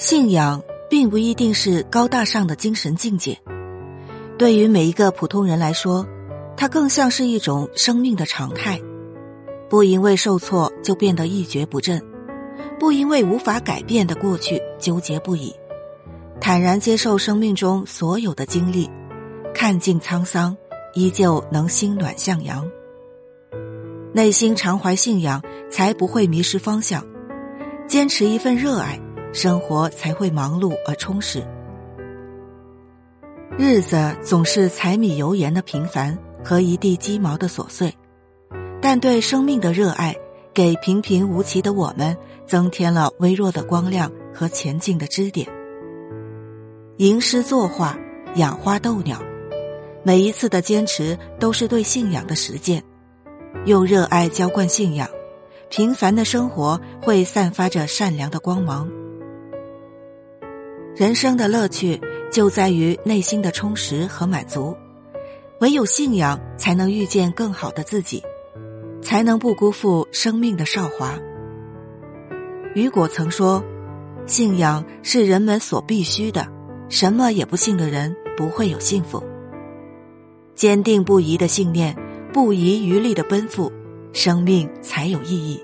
信仰并不一定是高大上的精神境界，对于每一个普通人来说，它更像是一种生命的常态。不因为受挫就变得一蹶不振，不因为无法改变的过去纠结不已，坦然接受生命中所有的经历，看尽沧桑，依旧能心暖向阳。内心常怀信仰，才不会迷失方向；坚持一份热爱。生活才会忙碌而充实。日子总是柴米油盐的平凡和一地鸡毛的琐碎，但对生命的热爱，给平平无奇的我们增添了微弱的光亮和前进的支点。吟诗作画，养花逗鸟，每一次的坚持都是对信仰的实践。用热爱浇灌信仰，平凡的生活会散发着善良的光芒。人生的乐趣就在于内心的充实和满足，唯有信仰才能遇见更好的自己，才能不辜负生命的韶华。雨果曾说：“信仰是人们所必须的，什么也不信的人不会有幸福。”坚定不移的信念，不遗余力的奔赴，生命才有意义。